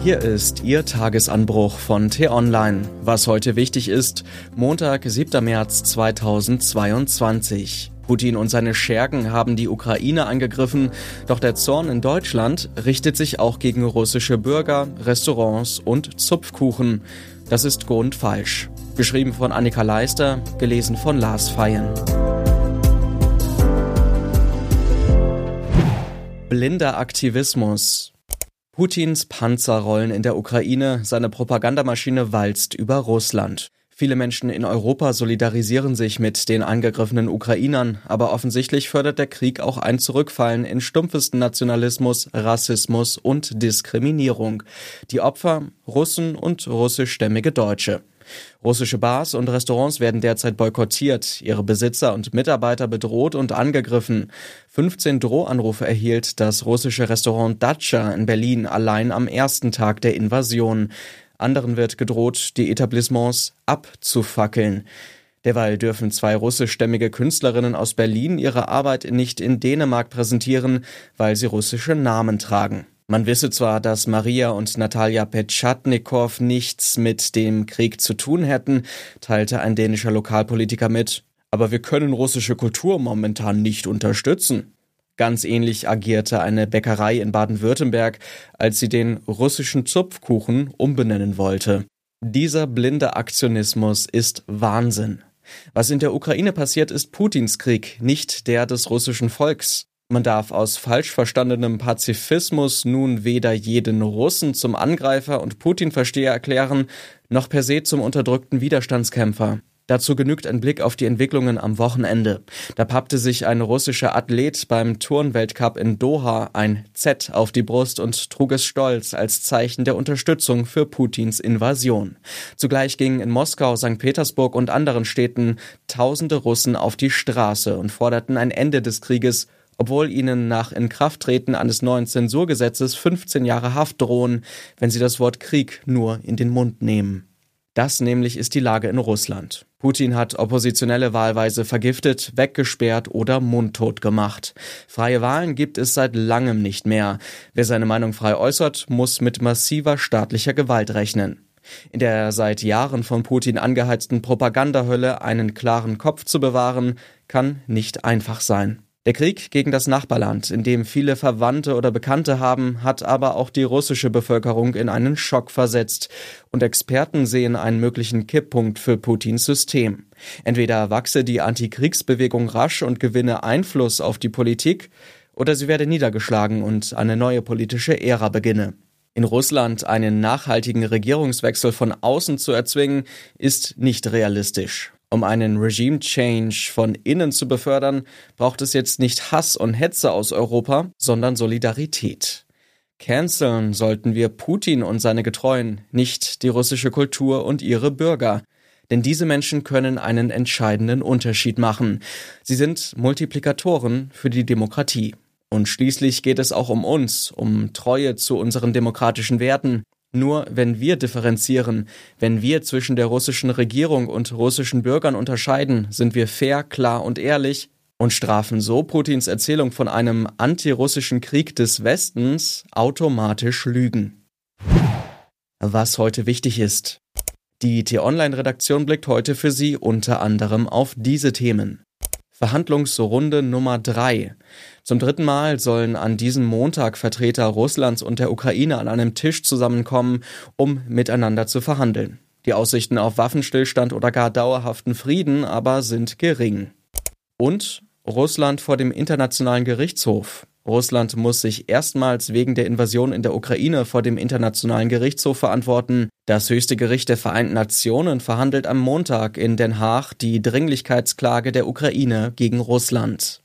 Hier ist Ihr Tagesanbruch von T-Online. Was heute wichtig ist, Montag, 7. März 2022. Putin und seine Schergen haben die Ukraine angegriffen, doch der Zorn in Deutschland richtet sich auch gegen russische Bürger, Restaurants und Zupfkuchen. Das ist grundfalsch. Geschrieben von Annika Leister, gelesen von Lars Feyen. Blinder Aktivismus. Putins Panzer rollen in der Ukraine, seine Propagandamaschine walzt über Russland. Viele Menschen in Europa solidarisieren sich mit den angegriffenen Ukrainern, aber offensichtlich fördert der Krieg auch ein Zurückfallen in stumpfesten Nationalismus, Rassismus und Diskriminierung. Die Opfer Russen und russischstämmige Deutsche. Russische Bars und Restaurants werden derzeit boykottiert, ihre Besitzer und Mitarbeiter bedroht und angegriffen. 15 Drohanrufe erhielt das russische Restaurant Dacia in Berlin allein am ersten Tag der Invasion. Anderen wird gedroht, die Etablissements abzufackeln. Derweil dürfen zwei russischstämmige Künstlerinnen aus Berlin ihre Arbeit nicht in Dänemark präsentieren, weil sie russische Namen tragen. Man wisse zwar, dass Maria und Natalia Petschatnikow nichts mit dem Krieg zu tun hätten, teilte ein dänischer Lokalpolitiker mit, aber wir können russische Kultur momentan nicht unterstützen. Ganz ähnlich agierte eine Bäckerei in Baden-Württemberg, als sie den russischen Zupfkuchen umbenennen wollte. Dieser blinde Aktionismus ist Wahnsinn. Was in der Ukraine passiert, ist Putins Krieg, nicht der des russischen Volks. Man darf aus falsch verstandenem Pazifismus nun weder jeden Russen zum Angreifer und Putin-Versteher erklären, noch per se zum unterdrückten Widerstandskämpfer. Dazu genügt ein Blick auf die Entwicklungen am Wochenende. Da pappte sich ein russischer Athlet beim Turnweltcup in Doha ein Z auf die Brust und trug es stolz als Zeichen der Unterstützung für Putins Invasion. Zugleich gingen in Moskau, St. Petersburg und anderen Städten tausende Russen auf die Straße und forderten ein Ende des Krieges obwohl ihnen nach Inkrafttreten eines neuen Zensurgesetzes 15 Jahre Haft drohen, wenn sie das Wort Krieg nur in den Mund nehmen. Das nämlich ist die Lage in Russland. Putin hat Oppositionelle wahlweise vergiftet, weggesperrt oder mundtot gemacht. Freie Wahlen gibt es seit langem nicht mehr. Wer seine Meinung frei äußert, muss mit massiver staatlicher Gewalt rechnen. In der seit Jahren von Putin angeheizten Propagandahölle einen klaren Kopf zu bewahren, kann nicht einfach sein. Der Krieg gegen das Nachbarland, in dem viele Verwandte oder Bekannte haben, hat aber auch die russische Bevölkerung in einen Schock versetzt. Und Experten sehen einen möglichen Kipppunkt für Putins System. Entweder wachse die Antikriegsbewegung rasch und gewinne Einfluss auf die Politik, oder sie werde niedergeschlagen und eine neue politische Ära beginne. In Russland einen nachhaltigen Regierungswechsel von außen zu erzwingen, ist nicht realistisch. Um einen Regime Change von innen zu befördern, braucht es jetzt nicht Hass und Hetze aus Europa, sondern Solidarität. Canceln sollten wir Putin und seine Getreuen, nicht die russische Kultur und ihre Bürger. Denn diese Menschen können einen entscheidenden Unterschied machen. Sie sind Multiplikatoren für die Demokratie. Und schließlich geht es auch um uns, um Treue zu unseren demokratischen Werten, nur wenn wir differenzieren, wenn wir zwischen der russischen Regierung und russischen Bürgern unterscheiden, sind wir fair, klar und ehrlich und strafen so Putins Erzählung von einem antirussischen Krieg des Westens automatisch Lügen. Was heute wichtig ist. Die T-Online-Redaktion blickt heute für Sie unter anderem auf diese Themen. Verhandlungsrunde Nummer drei. Zum dritten Mal sollen an diesem Montag Vertreter Russlands und der Ukraine an einem Tisch zusammenkommen, um miteinander zu verhandeln. Die Aussichten auf Waffenstillstand oder gar dauerhaften Frieden aber sind gering. Und Russland vor dem Internationalen Gerichtshof. Russland muss sich erstmals wegen der Invasion in der Ukraine vor dem Internationalen Gerichtshof verantworten. Das höchste Gericht der Vereinten Nationen verhandelt am Montag in Den Haag die Dringlichkeitsklage der Ukraine gegen Russland.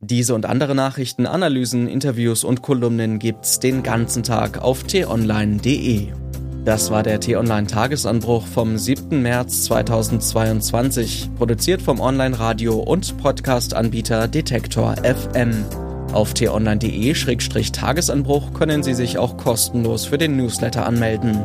Diese und andere Nachrichten, Analysen, Interviews und Kolumnen gibt's den ganzen Tag auf t-online.de. Das war der T-Online Tagesanbruch vom 7. März 2022, produziert vom Online-Radio und Podcast-Anbieter Detektor FM. Auf t-online.de-tagesanbruch können Sie sich auch kostenlos für den Newsletter anmelden.